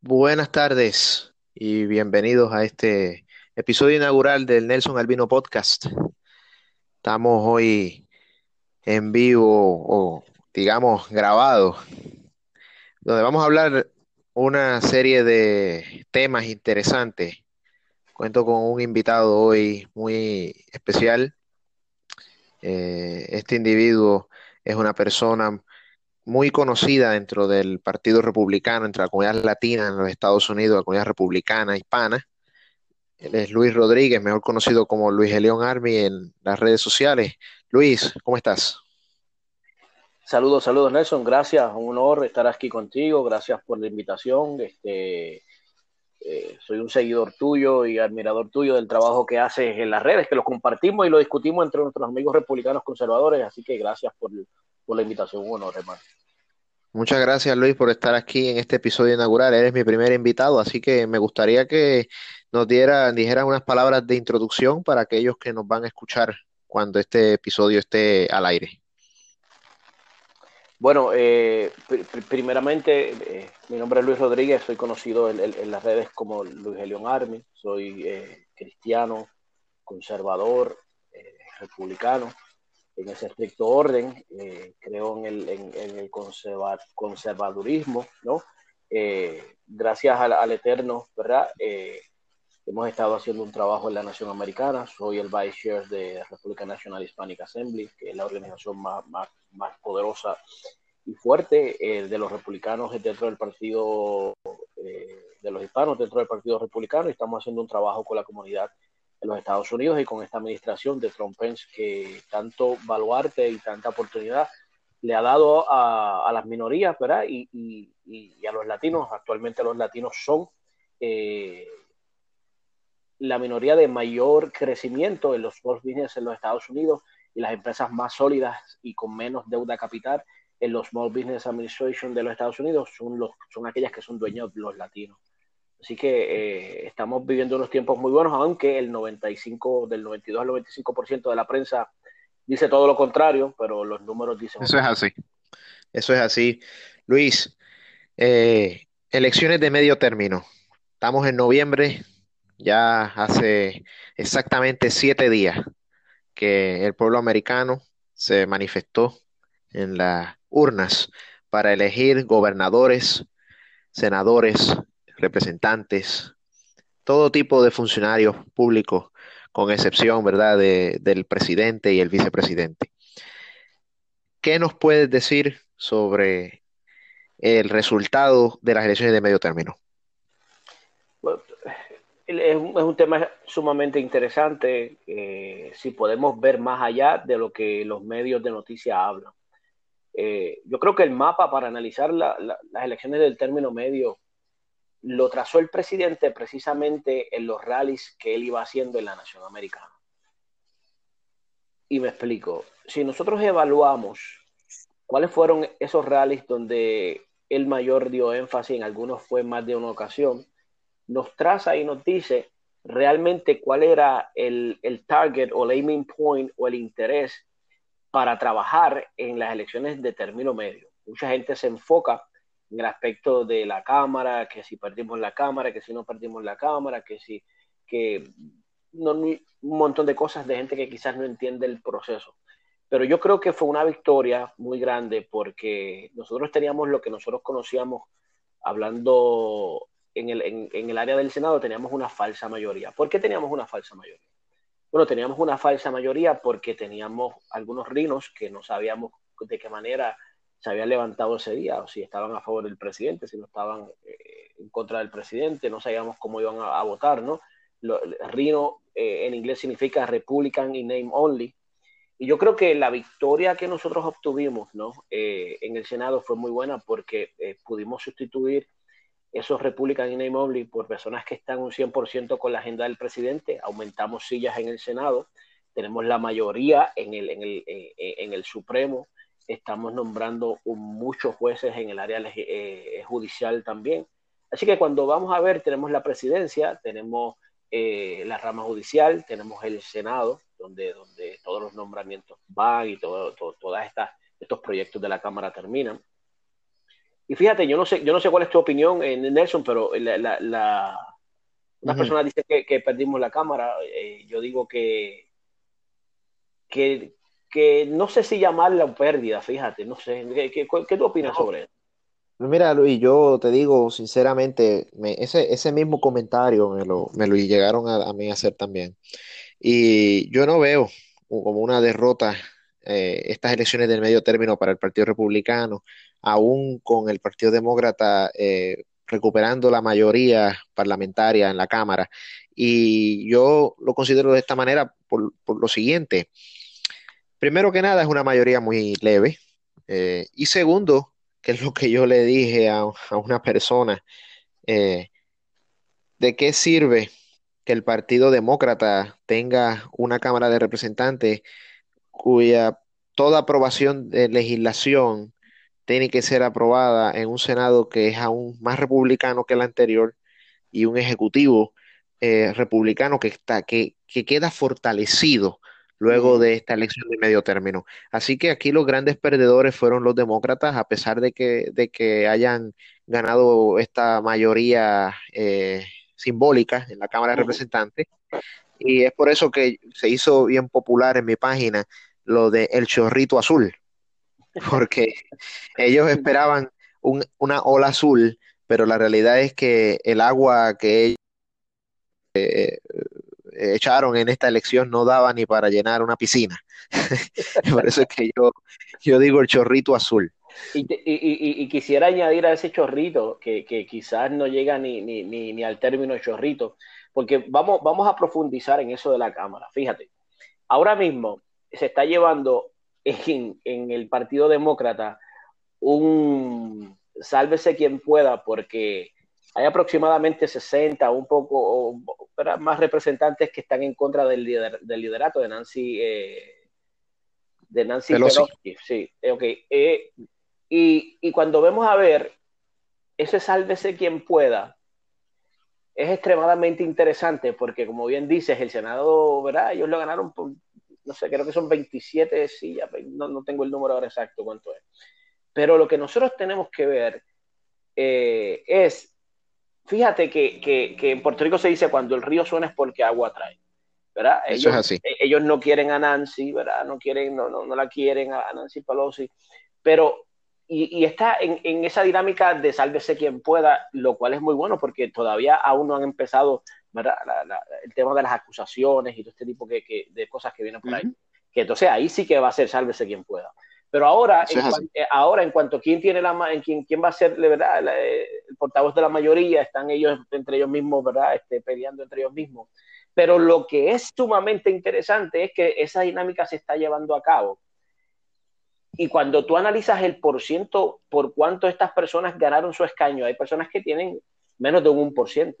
Buenas tardes y bienvenidos a este episodio inaugural del Nelson Albino Podcast. Estamos hoy en vivo o digamos grabado, donde vamos a hablar una serie de temas interesantes. Cuento con un invitado hoy muy especial. Eh, este individuo es una persona muy conocida dentro del Partido Republicano, entre la comunidad latina en los Estados Unidos, la comunidad republicana hispana. Él es Luis Rodríguez, mejor conocido como Luis León Army en las redes sociales. Luis, ¿cómo estás? Saludos, saludos Nelson, gracias, un honor estar aquí contigo, gracias por la invitación. Este, eh, soy un seguidor tuyo y admirador tuyo del trabajo que haces en las redes, que lo compartimos y lo discutimos entre nuestros amigos republicanos conservadores, así que gracias por, por la invitación, un honor, hermano. Muchas gracias Luis por estar aquí en este episodio inaugural. Eres mi primer invitado, así que me gustaría que nos diera, dijeran unas palabras de introducción para aquellos que nos van a escuchar cuando este episodio esté al aire. Bueno, eh, primeramente, eh, mi nombre es Luis Rodríguez, soy conocido en, las redes como Luis Elion Army, soy eh, cristiano, conservador, republicano en ese estricto orden, eh, creo en el, en, el conservadurismo, ¿no? Eh, gracias al, Eterno, ¿verdad? Eh, hemos estado haciendo un trabajo en la Nación Americana, soy el Vice Chair de República National Hispanic Assembly, que es la organización más, más, más poderosa y fuerte de los republicanos dentro del partido, de los hispanos dentro del Partido Republicano, y estamos haciendo un trabajo con la comunidad en los Estados Unidos y con esta administración de Trump Pence que tanto baluarte y tanta oportunidad le ha dado a, las minorías, ¿verdad? Y, y, a los latinos. Actualmente los latinos son eh, la minoría de mayor crecimiento en los small business en los Estados Unidos y las empresas más sólidas y con menos deuda capital en los Small Business Administration de los Estados Unidos son, los, son aquellas que son dueños los latinos. Así que eh, estamos viviendo unos tiempos muy buenos, aunque el 95, del 92 al 95% de la prensa dice todo lo contrario, pero los números dicen... Eso es así. Eso es así. Luis, eh, elecciones de medio término. Estamos en noviembre, ya hace exactamente siete días que el pueblo americano se manifestó en las urnas para elegir gobernadores, senadores, representantes, todo tipo de funcionarios públicos, con excepción, ¿verdad?, del presidente y el vicepresidente. ¿Qué nos puedes decir sobre el resultado de las elecciones de medio término? es, un, tema sumamente interesante eh, si podemos ver más allá de lo que los medios de noticias hablan. Eh, yo creo que el mapa para analizar las elecciones del término medio lo trazó el presidente precisamente en los rallies que él iba haciendo en la Nación Americana. Y me explico, si nosotros evaluamos cuáles fueron esos rallies donde el mayor dio énfasis, en algunos fue más de una ocasión, nos traza y nos dice realmente cuál era el, el target o el aiming point o el interés para trabajar en las elecciones de término medio. Mucha gente se enfoca en el aspecto de la cámara, que si perdimos la cámara, que si no perdimos la cámara, que si, que un montón de cosas de gente que quizás no entiende el proceso. Pero yo creo que fue una victoria muy grande porque nosotros teníamos lo que nosotros conocíamos hablando en el, en el área del Senado, teníamos una falsa mayoría. ¿Por qué teníamos una falsa mayoría? Bueno, teníamos una falsa mayoría porque teníamos algunos rinos que no sabíamos de qué manera se habían levantado ese día, o si estaban a favor del presidente, si no estaban eh, en contra del presidente, no sabíamos cómo iban a, votar, ¿no? Rino eh, en inglés significa Republican y Name Only. Y yo creo que la victoria que nosotros obtuvimos, ¿no? Eh, en el Senado fue muy buena porque pudimos sustituir esos Republican y Name Only por personas que están un 100% con la agenda del presidente. Aumentamos sillas en el Senado, tenemos la mayoría en el, en el, en el Supremo estamos nombrando muchos jueces en el área eh, judicial también. Así que cuando vamos a ver, tenemos la presidencia, tenemos eh, la rama judicial, tenemos el Senado, donde, donde todos los nombramientos van y todo, todos estos proyectos de la Cámara terminan. Y fíjate, yo no sé, yo no sé cuál es tu opinión, eh, Nelson, pero la, la, una persona dice que, perdimos la cámara. Eh, yo digo que, que, que, no sé si llamarla pérdida, fíjate, no sé. ¿Qué, qué, tú opinas sobre eso? Mira, Luis, yo te digo sinceramente, ese, ese mismo comentario me lo, me lo llegaron a, a, mí a hacer también. Y yo no veo como una derrota eh, estas elecciones del medio término para el Partido Republicano, aún con el Partido Demócrata eh, recuperando la mayoría parlamentaria en la Cámara. Y yo lo considero de esta manera por, lo siguiente. Primero que nada, es una mayoría muy leve. Eh, y segundo, que es lo que yo le dije a, una persona, ¿de qué sirve que el Partido Demócrata tenga una Cámara de Representantes cuya toda aprobación de legislación tiene que ser aprobada en un Senado que es aún más republicano que el anterior y un ejecutivo eh, republicano que, está, que, que queda fortalecido luego de esta elección de medio término. Así que aquí los grandes perdedores fueron los demócratas, a pesar de que, de que hayan ganado esta mayoría eh, simbólica en la Cámara de Representantes. Y es por eso que se hizo bien popular en mi página lo de el chorrito azul, porque ellos esperaban una ola azul, pero la realidad es que el agua que ellos eh, echaron en esta elección no daba ni para llenar una piscina. por eso es que yo, yo digo el chorrito azul. Y, quisiera añadir a ese chorrito, que, quizás no llega ni, ni, ni, al término chorrito, porque vamos, vamos a profundizar en eso de la Cámara. Fíjate, ahora mismo se está llevando en, en el Partido Demócrata un sálvese quien pueda, porque hay aproximadamente 60, un poco más representantes que están en contra del, del liderato de Nancy. Eh, de Nancy Pelosi. Sí, okay. Eh, y, y, cuando vemos a ver ese sálvese quien pueda, es extremadamente interesante porque, como bien dices, el Senado, ¿verdad? Ellos lo ganaron por no sé, creo que son 27 sillas, no, no tengo el número ahora exacto cuánto es. Pero lo que nosotros tenemos que ver eh, es, fíjate que, que, que, en Puerto Rico se dice cuando el río suena es porque agua trae. ¿verdad? Ellos, Eso es así. E, ellos no quieren a Nancy, ¿verdad? No quieren, no, no, no la quieren a Nancy Pelosi, pero y, y, está en, en, esa dinámica de sálvese quien pueda, lo cual es muy bueno porque todavía aún no han empezado el tema de las acusaciones y todo este tipo que, de cosas que vienen por ahí. Que entonces ahí sí que va a ser sálvese quien pueda. Pero ahora, en, eh, ahora en cuanto a quién tiene la en quién, quién va a ser verdad eh, el portavoz de la mayoría, están ellos entre ellos mismos, ¿verdad? Este, peleando entre ellos mismos. Pero lo que es sumamente interesante es que esa dinámica se está llevando a cabo. Y cuando tú analizas el por ciento por cuánto estas personas ganaron su escaño, hay personas que tienen menos de un 1%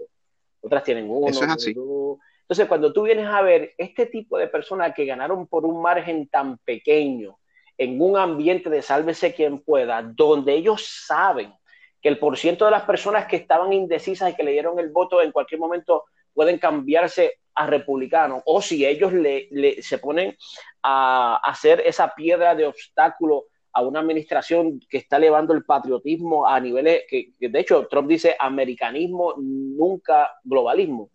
otras tienen uno. Entonces, cuando tú vienes a ver este tipo de personas que ganaron por un margen tan pequeño, en un ambiente de sálvese quien pueda, donde ellos saben que el porciento de las personas que estaban indecisas y que le dieron el voto en cualquier momento pueden cambiarse a republicano, o si ellos le, se ponen a hacer esa piedra de obstáculo a una administración que está elevando el patriotismo a niveles que, de hecho Trump dice americanismo, nunca globalismo.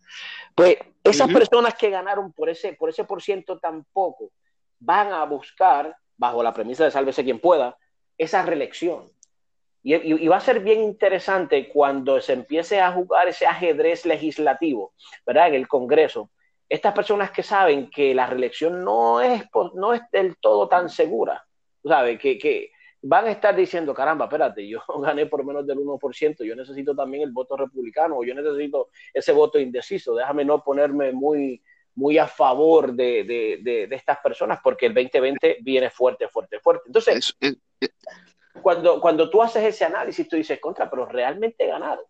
Pues esas personas que ganaron por ese por ese por ciento tampoco van a buscar, bajo la premisa de sálvese quien pueda, esa reelección. Y, va a ser bien interesante cuando se empiece a jugar ese ajedrez legislativo, ¿verdad? En el Congreso. Estas personas que saben que la reelección no es, no es del todo tan segura, ¿sabes? Que, van a estar diciendo, caramba, espérate, yo gané por menos del 1%, yo necesito también el voto republicano, o yo necesito ese voto indeciso, déjame no ponerme muy, muy a favor de estas personas, porque el 2020 viene fuerte, fuerte, fuerte. Entonces, cuando, cuando tú haces ese análisis, tú dices, contra, pero realmente he ganado.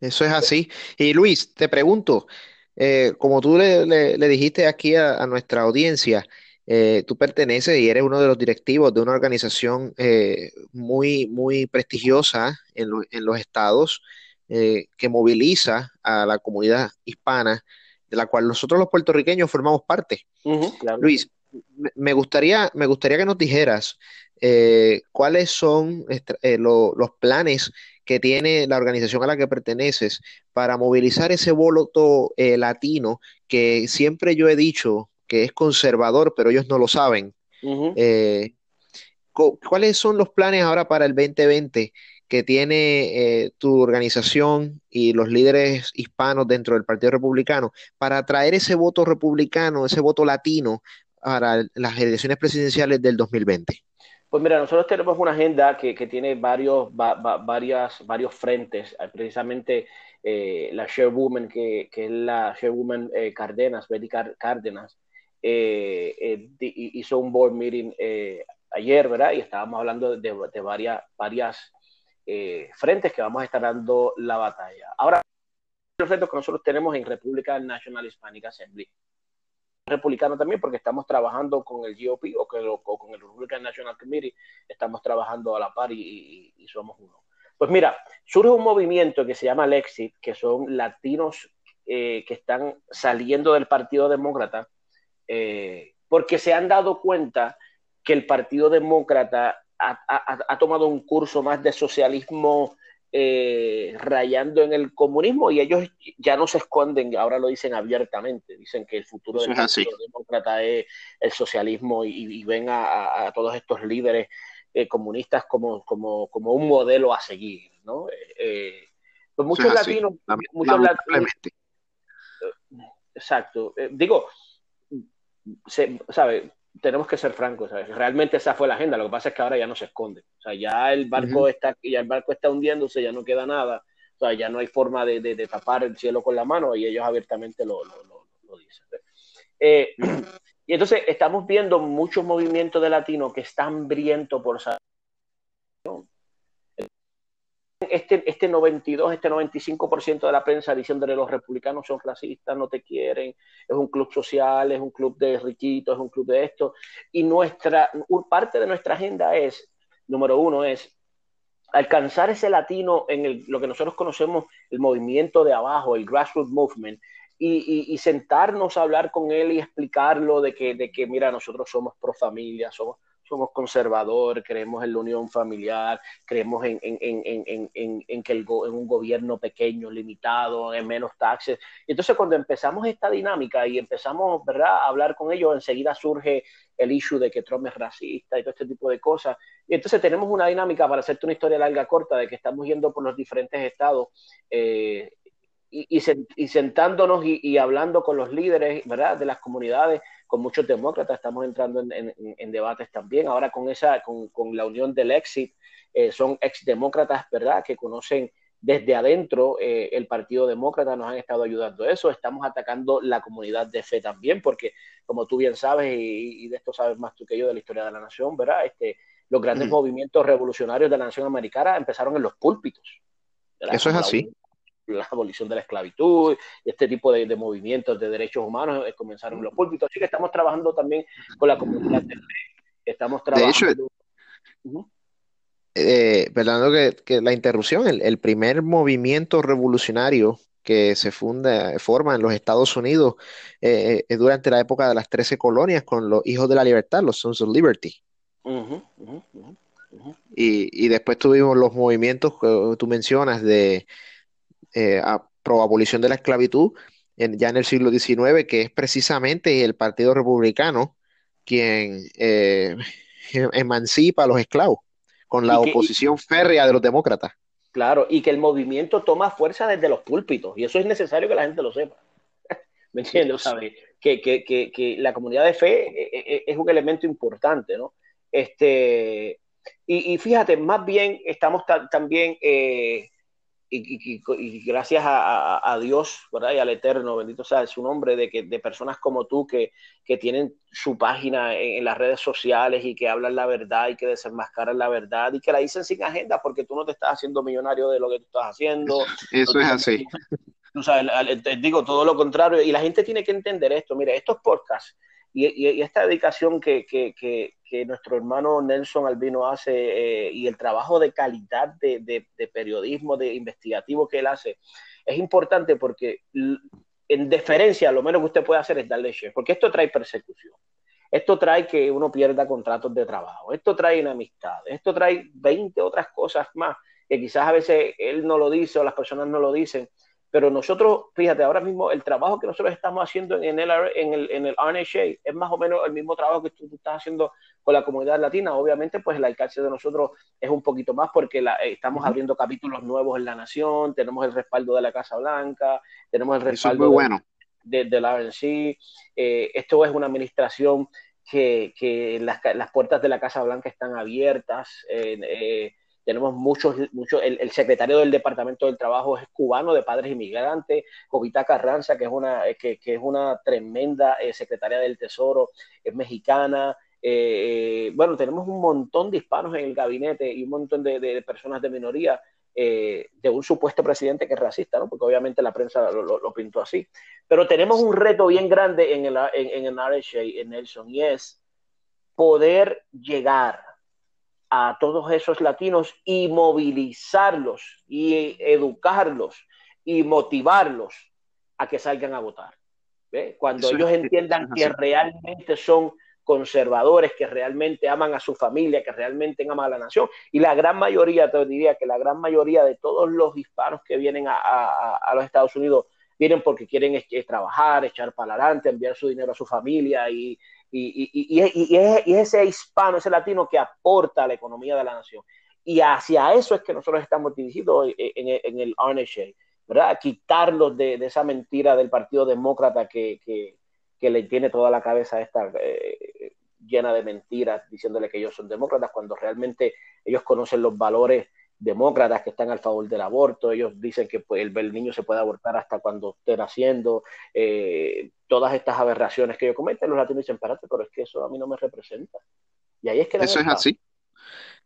Eso es así. Y Luis, te pregunto, eh, como tú le, le, le dijiste aquí a, a nuestra audiencia, eh, tú perteneces y eres uno de los directivos de una organización eh, muy, muy prestigiosa en, los estados eh, que moviliza a la comunidad hispana, de la cual nosotros los puertorriqueños formamos parte. Luis, me gustaría, me gustaría que nos dijeras eh, cuáles son eh, los planes que tiene la organización a la que perteneces para movilizar ese voto eh, latino que siempre yo he dicho que es conservador, pero ellos no lo saben. ¿Cuáles son los planes ahora para el 2020 que tiene tu organización y los líderes hispanos dentro del Partido Republicano para atraer ese voto republicano, ese voto latino para las elecciones presidenciales del 2020? Pues mira, nosotros tenemos una agenda que, tiene varios, varias, varios frentes. Precisamente eh, la Chairwoman, que, que es la Chairwoman eh, Cárdenas, Betty Cárdenas, eh, hizo un board meeting ayer, ¿verdad? Y estábamos hablando de, varias, varias frentes que vamos a estar dando la batalla. Ahora, los retos que nosotros tenemos en República National Hispanic Assembly republicano también, porque estamos trabajando con el GOP o, con el Republican National Committee, estamos trabajando a la par y, somos uno. Pues mira, surge un movimiento que se llama Lexit, que son latinos eh, que están saliendo del Partido Demócrata, eh, porque se han dado cuenta que el Partido Demócrata ha tomado un curso más de socialismo eh, rayando en el comunismo y ellos ya no se esconden, ahora lo dicen abiertamente, dicen que el futuro del Partido Demócrata es el socialismo y, ven a, todos estos líderes eh, comunistas como, como, como, un modelo a seguir, ¿no? Eh, pues muchos latinos, muchos latinos, exacto, digo, se, ¿sabe? Tenemos que ser francos, Realmente esa fue la agenda, lo que pasa es que ahora ya no se esconde. O sea, ya el barco está, ya el barco está hundiéndose, ya no queda nada. O sea, ya no hay forma de, tapar el cielo con la mano y ellos abiertamente lo, dicen. Eh, y entonces estamos viendo muchos movimientos de latinos que están hambrientos por saber este, este 92, este 95% de la prensa diciendo que los republicanos son racistas, no te quieren, es un club social, es un club de riquitos, es un club de esto. Y nuestra, parte de nuestra agenda es, número uno, es alcanzar ese latino en lo que nosotros conocemos el movimiento de abajo, el grassroots movement, y, sentarnos a hablar con él y explicarlo de que, de que, mira, nosotros somos pro familia, somos somos conservadores, creemos en la unión familiar, creemos en, en, en, en que el en un gobierno pequeño, limitado, en menos taxes. entonces cuando empezamos esta dinámica y empezamos ¿verdad? a hablar con ellos, enseguida surge el issue de que Trump es racista y todo este tipo de cosas. Y entonces tenemos una dinámica, para hacerte una historia larga, corta, de que estamos yendo por los diferentes estados. Eh, y, y, sentándonos y, y, hablando con los líderes ¿verdad? de las comunidades con muchos demócratas, estamos entrando en, debates también. Ahora con, esa, con, la unión del exit, eh, son exdemócratas, ¿verdad?, que conocen desde adentro eh, el Partido Demócrata, nos han estado ayudando a eso. Estamos atacando la comunidad de fe también, porque como tú bien sabes, y, de esto sabes más tú que yo de la historia de la nación, ¿verdad? Este, los grandes movimientos revolucionarios de la nación americana empezaron en los púlpitos. Eso es así la abolición de la esclavitud, y este tipo de, movimientos de derechos humanos eh, comenzaron en los púlpitos. Así que estamos trabajando también con la comunidad de Estamos trabajando. De hecho, eh, que, la interrupción, el, primer movimiento revolucionario que se funda, forma en los Estados Unidos eh, es durante la época de las 13 colonias con los hijos de la libertad, los Sons of Liberty. y, y, después tuvimos los movimientos que tú mencionas de eh, a, pro abolición de la esclavitud ya en el siglo XIX, que es precisamente el Partido Republicano quien eh, emancipa a los esclavos, con la oposición férrea de los demócratas. Claro, y que el movimiento toma fuerza desde los púlpitos, y eso es necesario que la gente lo sepa. ¿Me entiendes? Que, que, que, que, la comunidad de fe eh, es un elemento importante, ¿no? Este, y, fíjate, más bien estamos también y, gracias a, Dios, ¿verdad? Y al Eterno, bendito sea su nombre, de, que, de personas como tú que, que tienen su página en, las redes sociales y que hablan la verdad y que desenmascaran la verdad y que la dicen sin agenda porque tú no te estás haciendo millonario de lo que tú estás haciendo. Eso es así. Tú sabes, digo todo lo contrario y la gente tiene que entender esto. Mira, estos podcasts y, esta dedicación que, nuestro hermano Nelson Albino hace eh, y el trabajo de calidad de, periodismo, de investigativo que él hace, es importante porque en deferencia lo menos que usted puede hacer es darle share, porque esto trae persecución. Esto trae que uno pierda contratos de trabajo, esto trae enemistad, esto trae 20 otras cosas más que quizás a veces él no lo dice o las personas no lo dicen, pero nosotros, fíjate, ahora mismo el trabajo que nosotros estamos haciendo en el, en el, en el RNHA es más o menos el mismo trabajo que tú, estás haciendo con la comunidad latina. Obviamente, pues el alcance de nosotros es un poquito más porque la, eh, estamos abriendo capítulos nuevos en la nación, tenemos el respaldo de la Casa Blanca, tenemos el respaldo de, de, la RNC. Eh, esto es una administración que, que las, las, puertas de la Casa Blanca están abiertas. Eh, tenemos muchos, muchos el, secretario del Departamento del Trabajo es cubano, de padres inmigrantes, Jovita Carranza, que es una, eh, que, es una tremenda eh, secretaria del Tesoro, es mexicana, eh, bueno, tenemos un montón de hispanos en el gabinete y un montón de, personas de minoría de un supuesto presidente que es racista, ¿no? porque obviamente la prensa lo, pintó así. Pero tenemos un reto bien grande en el, en, en el RHA, en Nelson, y es poder llegar a todos esos latinos y movilizarlos y educarlos y motivarlos a que salgan a votar. Cuando ellos entiendan que realmente son conservadores, que realmente aman a su familia, que realmente aman a la nación. Y la gran mayoría, te diría que la gran mayoría de todos los hispanos que vienen a, los Estados Unidos vienen porque quieren trabajar, echar para adelante, enviar su dinero a su familia y, y, es, ese hispano, ese latino que aporta a la economía de la nación. Y hacia eso es que nosotros estamos dirigidos en, el RNHA, ¿verdad? Quitarlos de, esa mentira del Partido Demócrata que, le tiene toda la cabeza esta eh, llena de mentiras, diciéndole que ellos son demócratas, cuando realmente ellos conocen los valores demócratas que están a favor del aborto, ellos dicen que pues, el, niño se puede abortar hasta cuando esté naciendo, eh, todas estas aberraciones que ellos cometen, los latinos dicen, espérate, pero es que eso a mí no me representa. Y ahí es que... Eso es así.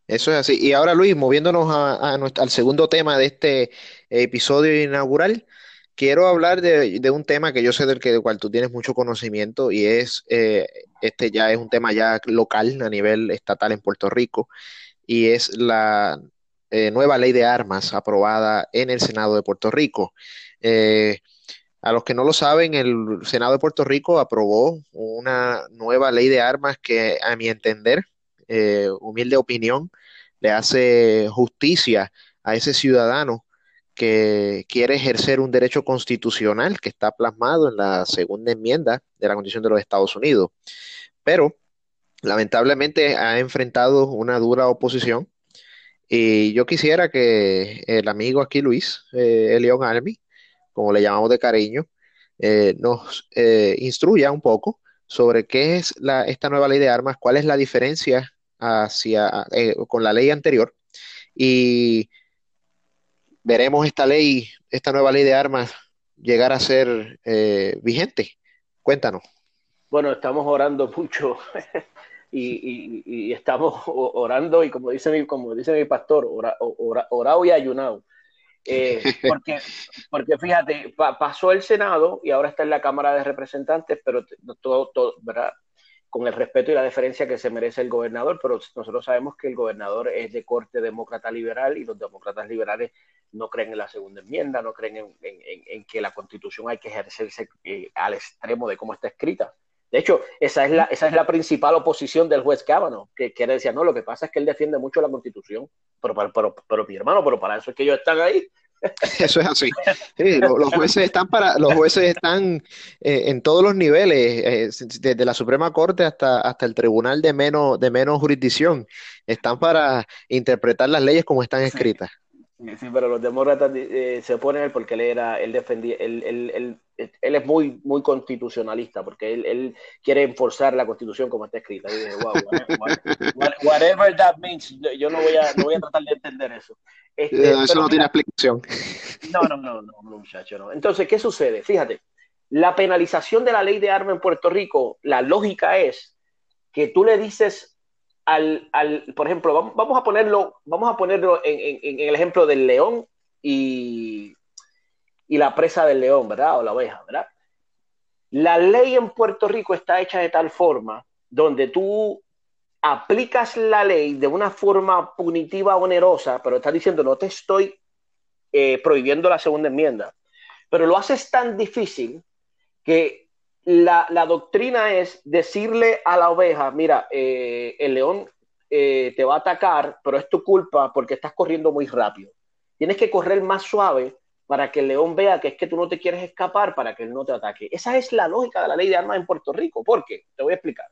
Eso es así. Y ahora, Luis, moviéndonos a, al segundo tema de este episodio inaugural, quiero hablar de, un tema que yo sé del que del cual tú tienes mucho conocimiento y es, eh, este ya es un tema ya local a nivel estatal en Puerto Rico y es la eh, nueva ley de armas aprobada en el Senado de Puerto Rico. Eh, a los que no lo saben, el Senado de Puerto Rico aprobó una nueva ley de armas que, a mi entender, eh, humilde opinión, le hace justicia a ese ciudadano que quiere ejercer un derecho constitucional que está plasmado en la segunda enmienda de la Constitución de los Estados Unidos. Pero, lamentablemente, ha enfrentado una dura oposición y yo quisiera que el amigo aquí, Luis, eh, Elion Army, como le llamamos de cariño, eh, nos eh, instruya un poco sobre qué es la, esta nueva ley de armas, cuál es la diferencia hacia, eh, con la ley anterior y veremos esta ley, esta nueva ley de armas llegar a ser vigente. Cuéntanos. Bueno, estamos orando mucho y, estamos orando y como dice mi, como dice mi pastor, orado y ayunado. Eh, porque, porque fíjate, pasó el Senado y ahora está en la Cámara de Representantes, pero todo, todo, ¿verdad? Con el respeto y la deferencia que se merece el gobernador, pero nosotros sabemos que el gobernador es de corte demócrata liberal y los demócratas liberales no creen en la segunda enmienda, no creen en, en, que la constitución hay que ejercerse eh, al extremo de cómo está escrita. De hecho, esa es la, esa es la principal oposición del juez Cábano, que quiere decir, no, lo que pasa es que él defiende mucho la constitución, pero, pero, pero, mi hermano, pero para eso es que ellos están ahí. Eso es así. los, jueces están para, los jueces están eh, en todos los niveles, eh, desde la Suprema Corte hasta, hasta el tribunal de menos, de menos jurisdicción, están para interpretar las leyes como están escritas. Sí, pero los demócratas eh, se oponen porque él era, él defendía, él, él, él, él, es muy, muy constitucionalista, porque él, él quiere enforzar la constitución como está escrita. Y dije, wow, whatever, that means, yo no voy a, no voy a tratar de entender eso. Este, eso no tiene explicación. No, no, no, no, no, muchacho, no. Entonces, ¿qué sucede? Fíjate, la penalización de la ley de armas en Puerto Rico, la lógica es que tú le dices al, al, por ejemplo, vamos, a ponerlo, vamos a ponerlo en, el ejemplo del león y, y, la presa del león, ¿verdad? O la oveja, ¿verdad? La ley en Puerto Rico está hecha de tal forma donde tú aplicas la ley de una forma punitiva onerosa, pero estás diciendo no te estoy eh, prohibiendo la segunda enmienda, pero lo haces tan difícil que la, doctrina es decirle a la oveja, mira, eh, el león eh, te va a atacar, pero es tu culpa porque estás corriendo muy rápido. Tienes que correr más suave para que el león vea que es que tú no te quieres escapar para que él no te ataque. Esa es la lógica de la ley de armas en Puerto Rico. ¿Por qué? Te voy a explicar.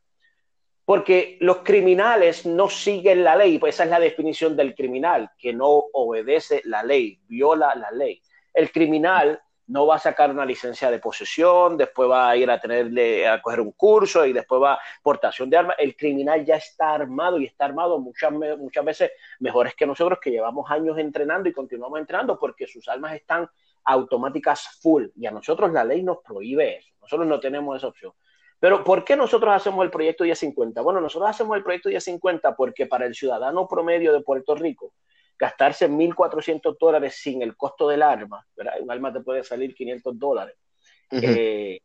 Porque los criminales no siguen la ley, pues esa es la definición del criminal, que no obedece la ley, viola la ley. El criminal no va a sacar una licencia de posesión, después va a ir a tenerle a coger un curso y después va a portación de armas. El criminal ya está armado y está armado muchas, muchas veces mejores que nosotros que llevamos años entrenando y continuamos entrenando porque sus armas están automáticas full y a nosotros la ley nos prohíbe eso. Nosotros no tenemos esa opción. Pero ¿por qué nosotros hacemos el proyecto 1050? Bueno, nosotros hacemos el proyecto 1050 porque para el ciudadano promedio de Puerto Rico, gastarse 1.400 dólares sin el costo del arma, ¿verdad? un arma te puede salir 500 dólares, eh,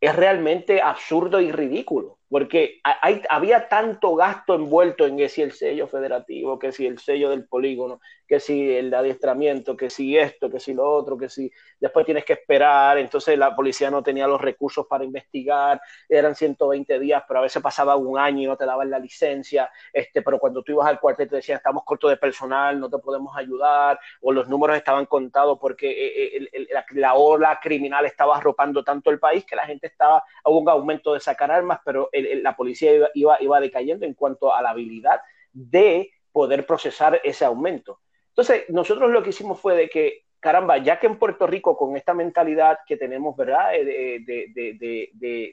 es realmente absurdo y ridículo porque hay, había tanto gasto envuelto en que si el sello federativo, que si el sello del polígono, que si el adiestramiento, que si esto, que si lo otro, que si después tienes que esperar, entonces la policía no tenía los recursos para investigar, eran 120 días, pero a veces pasaba un año y no te daban la licencia, este, pero cuando tú ibas al cuartel te decían, estamos cortos de personal, no te podemos ayudar, o los números estaban contados porque eh, eh, la, la, ola criminal estaba arropando tanto el país que la gente estaba, hubo un aumento de sacar armas, pero la policía iba, iba, decayendo en cuanto a la habilidad de poder procesar ese aumento. Entonces, nosotros lo que hicimos fue de que, caramba, ya que en Puerto Rico con esta mentalidad que tenemos, ¿verdad? De,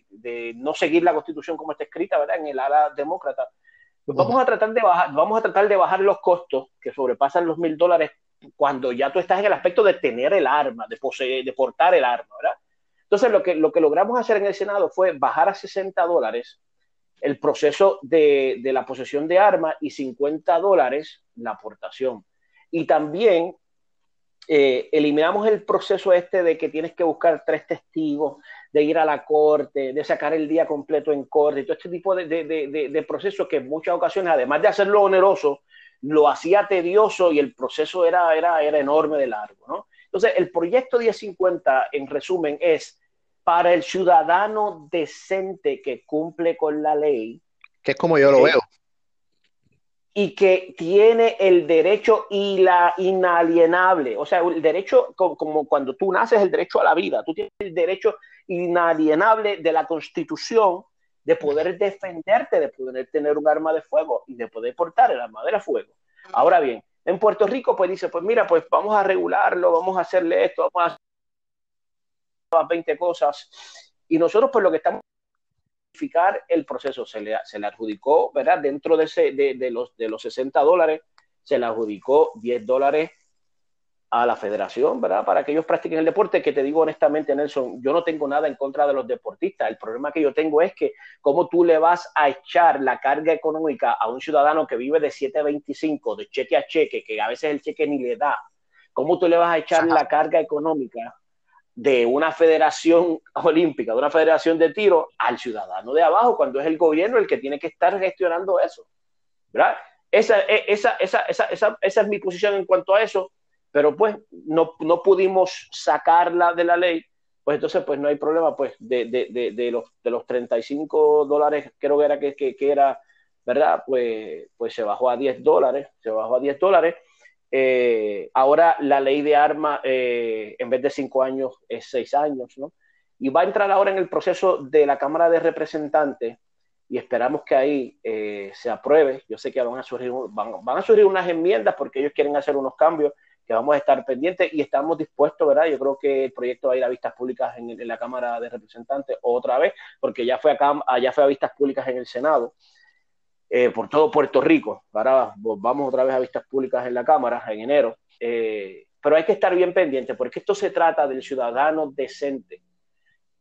de, no seguir la constitución como está escrita, ¿verdad? En el ala demócrata, pues vamos a tratar de bajar, vamos a tratar de bajar los costos que sobrepasan los mil dólares cuando ya tú estás en el aspecto de tener el arma, de poseer, de portar el arma, ¿verdad? Entonces, lo que, lo que logramos hacer en el Senado fue bajar a 60 dólares el proceso de, la posesión de armas y 50 dólares la aportación. Y también eh, eliminamos el proceso este de que tienes que buscar tres testigos, de ir a la corte, de sacar el día completo en corte, todo este tipo de, de, procesos que en muchas ocasiones, además de hacerlo oneroso, lo hacía tedioso y el proceso era, era, era enorme de largo. ¿no? Entonces, el proyecto 1050, en resumen, es para el ciudadano decente que cumple con la ley. Que es como yo lo veo. Y que tiene el derecho y la inalienable, o sea, el derecho, como, cuando tú naces, el derecho a la vida, tú tienes el derecho inalienable de la constitución de poder defenderte, de poder tener un arma de fuego y de poder portar el arma de fuego. Ahora bien, en Puerto Rico, pues dice, pues mira, pues vamos a regularlo, vamos a hacerle esto, vamos a 20 cosas. Y nosotros, por lo que estamos el proceso, se le, se le adjudicó, ¿verdad? Dentro de, ese, de, los, de los 60 dólares, se le adjudicó 10 dólares a la federación, ¿verdad? Para que ellos practiquen el deporte, que te digo honestamente, Nelson, yo no tengo nada en contra de los deportistas. El problema que yo tengo es que cómo tú le vas a echar la carga económica a un ciudadano que vive de 7.25, de cheque a cheque, que a veces el cheque ni le da. ¿Cómo tú le vas a echar la carga económica de una federación olímpica, de una federación de tiro, al ciudadano de abajo, cuando es el gobierno el que tiene que estar gestionando eso. ¿verdad? Esa, e, esa, esa, esa, esa es mi posición en cuanto a eso, pero pues no, no, pudimos sacarla de la ley, pues entonces pues no hay problema, pues de, de, de, de los, de los 35 dólares, creo que era que, que, que, era, ¿verdad? Pues, pues se bajó a 10 dólares, se bajó a 10 dólares, eh, ahora la ley de armas, eh, en vez de cinco años, es seis años, ¿no? Y va a entrar ahora en el proceso de la Cámara de Representantes y esperamos que ahí eh, se apruebe. Yo sé que van a, surgir, van, a surgir unas enmiendas porque ellos quieren hacer unos cambios que vamos a estar pendientes y estamos dispuestos, ¿verdad? Yo creo que el proyecto va a ir a vistas públicas en, en la Cámara de Representantes otra vez, porque ya fue, acá, ya fue a vistas públicas en el Senado. Eh, por todo Puerto Rico. Ahora vamos otra vez a vistas públicas en la Cámara en enero. Eh, pero hay que estar bien pendiente porque esto se trata del ciudadano decente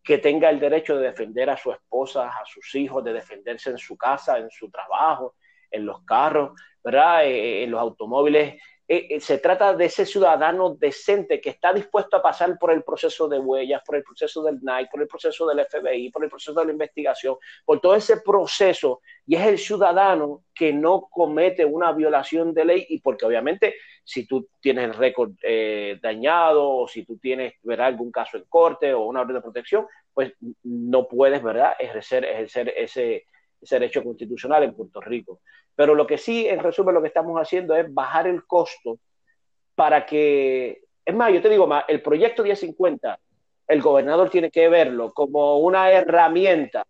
que tenga el derecho de defender a su esposa, a sus hijos, de defenderse en su casa, en su trabajo, en los carros, ¿verdad? Eh, en los automóviles eh, eh, se trata de ese ciudadano decente que está dispuesto a pasar por el proceso de huellas, por el proceso del NICE, por el proceso del FBI, por el proceso de la investigación, por todo ese proceso, y es el ciudadano que no comete una violación de ley y porque obviamente si tú tienes el récord eh, dañado o si tú tienes ¿verdad? algún caso en corte o una orden de protección, pues no puedes ¿verdad? ejercer, ejercer ese, ese derecho constitucional en Puerto Rico. Pero lo que sí, en resumen, lo que estamos haciendo es bajar el costo para que, es más, yo te digo más, el proyecto 1050, el gobernador tiene que verlo como una herramienta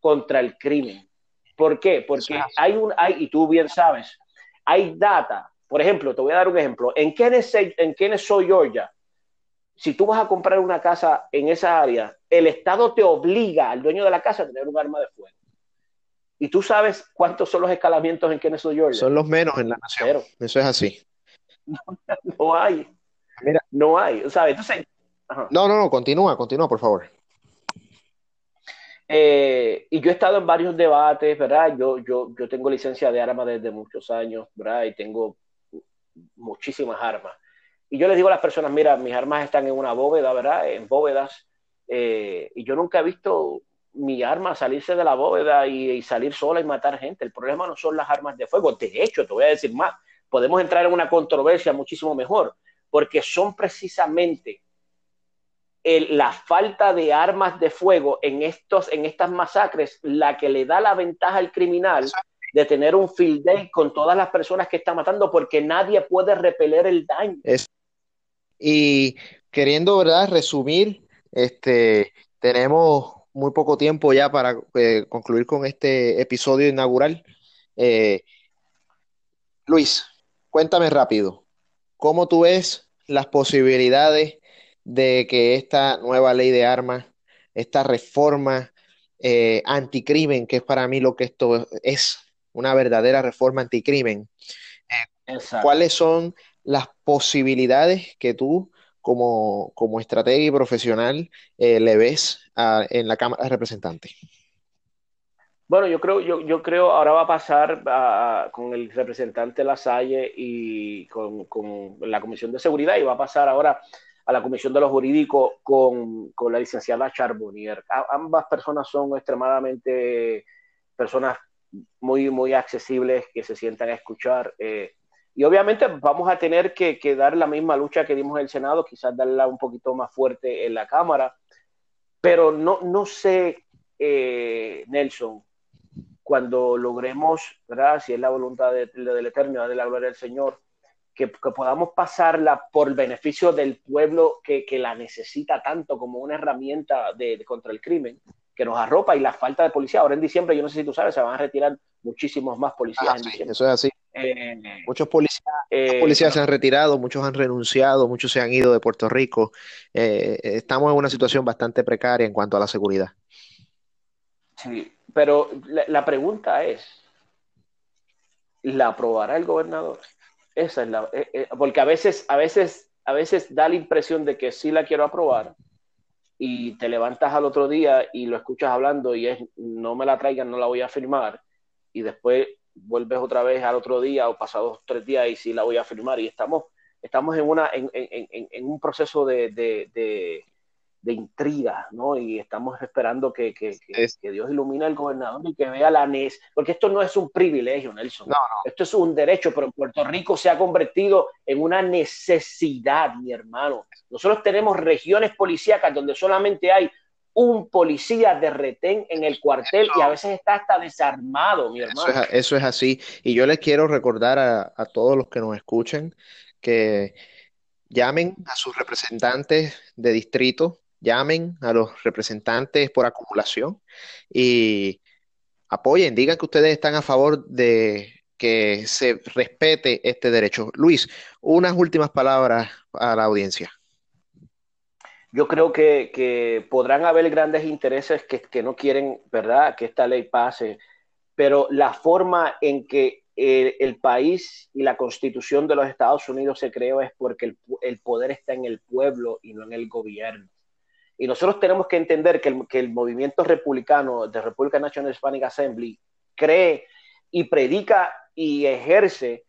contra el crimen. ¿Por qué? Porque hay un, hay, y tú bien sabes, hay data. Por ejemplo, te voy a dar un ejemplo. En Kennesaw, en Kennesaw, Georgia, si tú vas a comprar una casa en esa área, el Estado te obliga al dueño de la casa a tener un arma de fuego. ¿Y tú sabes cuántos son los escalamientos en Kennesaw, Georgia? Son los menos en la nación. Eso es así. No, hay. Mira. No hay, ¿sabes? Entonces, no, no, no, continúa, continúa, por favor. Eh, y yo he estado en varios debates, ¿verdad? Yo, yo, yo tengo licencia de armas desde muchos años, ¿verdad? Y tengo muchísimas armas. Y yo les digo a las personas, mira, mis armas están en una bóveda, ¿verdad? En bóvedas. Eh, y yo nunca he visto mi arma salirse de la bóveda y, salir sola y matar gente. El problema no son las armas de fuego. De hecho, te voy a decir más, podemos entrar en una controversia muchísimo mejor, porque son precisamente la falta de armas de fuego en, estos, en estas masacres la que le da la ventaja al criminal de tener un field day con todas las personas que está matando, porque nadie puede repeler el daño. y queriendo, ¿verdad?, resumir, este, tenemos muy poco tiempo ya para eh, concluir con este episodio inaugural. Eh, Luis, cuéntame rápido, ¿cómo tú ves las posibilidades de que esta nueva ley de armas, esta reforma eh, anticrimen, que es para mí lo que esto es, una verdadera reforma anticrimen, ¿cuáles son las posibilidades que tú como, como estratega y profesional le ves en la Cámara de Representantes? Bueno, yo creo, yo, yo creo ahora va a pasar con el representante Lasalle y con, con, la Comisión de Seguridad y va a pasar ahora a la Comisión de los Jurídicos con, con la licenciada Charbonnier. ambas personas son extremadamente personas muy, muy accesibles que se sientan a escuchar. Eh, y obviamente vamos a tener que, que, dar la misma lucha que dimos en el Senado, quizás darla un poquito más fuerte en la Cámara pero no, no sé, eh, Nelson, cuando logremos, ¿verdad? si es la voluntad de, del Eterno, de la gloria del Señor, que, podamos pasarla por beneficio del pueblo que, la necesita tanto como una herramienta de, contra el crimen, que nos arropa y la falta de policía. Ahora en diciembre, yo no sé si tú sabes, se van a retirar muchísimos más policías ah, en diciembre. Eso es así. Eh, muchos policías, eh, policías se han retirado, muchos han renunciado, muchos se han ido de Puerto Rico. Eh, estamos en una situación bastante precaria en cuanto a la seguridad. Sí, pero la, pregunta es, ¿la aprobará el gobernador? Esa es la, porque a veces, a veces, a veces da la impresión de que sí la quiero aprobar y te levantas al otro día y lo escuchas hablando y es no me la traigan, no la voy a firmar y después vuelves otra vez al otro día o pasados tres días y sí la voy a firmar. Y estamos, estamos en, una, en, en, en un proceso de, de, de, intriga, ¿no? Y estamos esperando que, que, que, Dios ilumine al gobernador y que vea la NES, porque esto no es un privilegio, Nelson. No, Esto es un derecho, pero en Puerto Rico se ha convertido en una necesidad, mi hermano. Nosotros tenemos regiones policíacas donde solamente hay un policía de retén en el cuartel y a veces está hasta desarmado, mi hermano. Eso es, así. Y yo les quiero recordar a, todos los que nos escuchen que llamen a sus representantes de distrito, llamen a los representantes por acumulación y apoyen, digan que ustedes están a favor de que se respete este derecho. Luis, unas últimas palabras a la audiencia yo creo que, podrán haber grandes intereses que, no quieren, ¿verdad?, que esta ley pase, pero la forma en que el, país y la constitución de los Estados Unidos se creó es porque el, poder está en el pueblo y no en el gobierno. Y nosotros tenemos que entender que el, que el movimiento republicano de Republican National Hispanic Assembly cree y predica y ejerce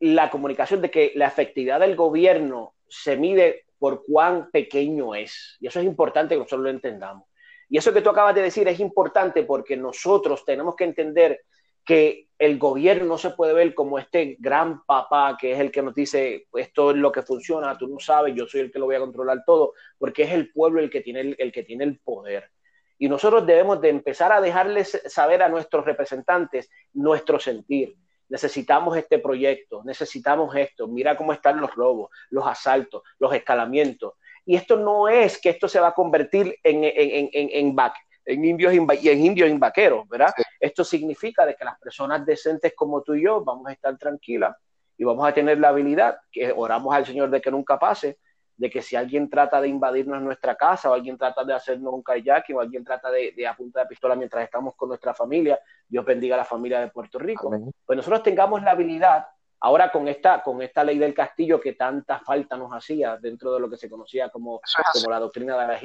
la comunicación de que la efectividad del gobierno se mide por cuán pequeño es. Y eso es importante que nosotros lo entendamos. Y eso que tú acabas de decir es importante porque nosotros tenemos que entender que el gobierno no se puede ver como este gran papá que es el que nos dice esto es lo que funciona, tú no sabes, yo soy el que lo voy a controlar todo, porque es el pueblo el que tiene el, el que tiene el poder. Y nosotros debemos de empezar a dejarles saber a nuestros representantes nuestro sentir. Necesitamos este proyecto, necesitamos esto, mira cómo están los robos, los asaltos, los escalamientos. Y esto no es que esto se va a convertir en, en, en, en, back, en indios y en indios en vaqueros, ¿verdad? Esto significa de que las personas decentes como tú y yo vamos a estar tranquilas y vamos a tener la habilidad, que oramos al Señor de que nunca pase, de que si alguien trata de invadirnos nuestra casa o alguien trata de hacernos un kayaking o alguien trata de, de apuntar de pistola mientras estamos con nuestra familia, Dios bendiga a la familia de Puerto Rico, pues nosotros tengamos la habilidad ahora con esta, con esta ley del castillo que tanta falta nos hacía dentro de lo que se conocía como, como la doctrina de la,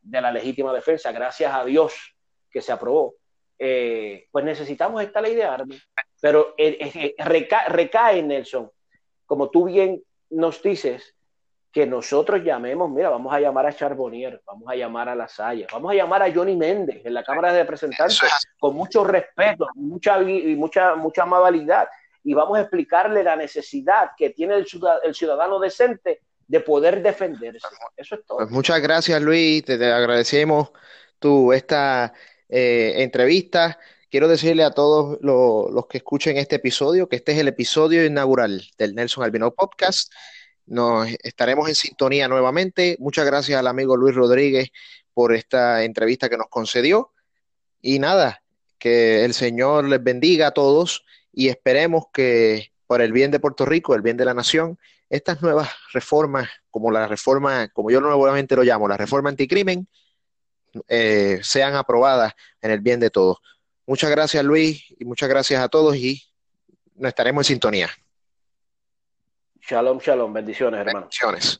de la, legítima defensa, gracias a Dios que se aprobó, eh, pues necesitamos esta ley de armas. Pero eh, eh, recae, recae, Nelson, como tú bien nos dices, que nosotros llamemos, mira, vamos a llamar a Charbonnier, vamos a llamar a La Salle, vamos a llamar a Johnny Méndez en la Cámara de Representantes con mucho respeto mucha, y mucha, mucha amabilidad y vamos a explicarle la necesidad que tiene el ciudadano, el ciudadano decente de poder defenderse. Eso es todo. Pues muchas gracias, Luis. Te, te agradecemos tu esta eh, entrevista. Quiero decirle a todos lo, los que escuchen este episodio que este es el episodio inaugural del Nelson Albino Podcast. Nos estaremos en sintonía nuevamente. Muchas gracias al amigo Luis Rodríguez por esta entrevista que nos concedió. Y nada, que el Señor les bendiga a todos y esperemos que por el bien de Puerto Rico, el bien de la nación, estas nuevas reformas, como la reforma, como yo nuevamente lo llamo, la reforma anticrimen, eh, sean aprobadas en el bien de todos. Muchas gracias Luis y muchas gracias a todos y nos estaremos en sintonía. Shalom, shalom. Bendiciones, hermano. Bendiciones.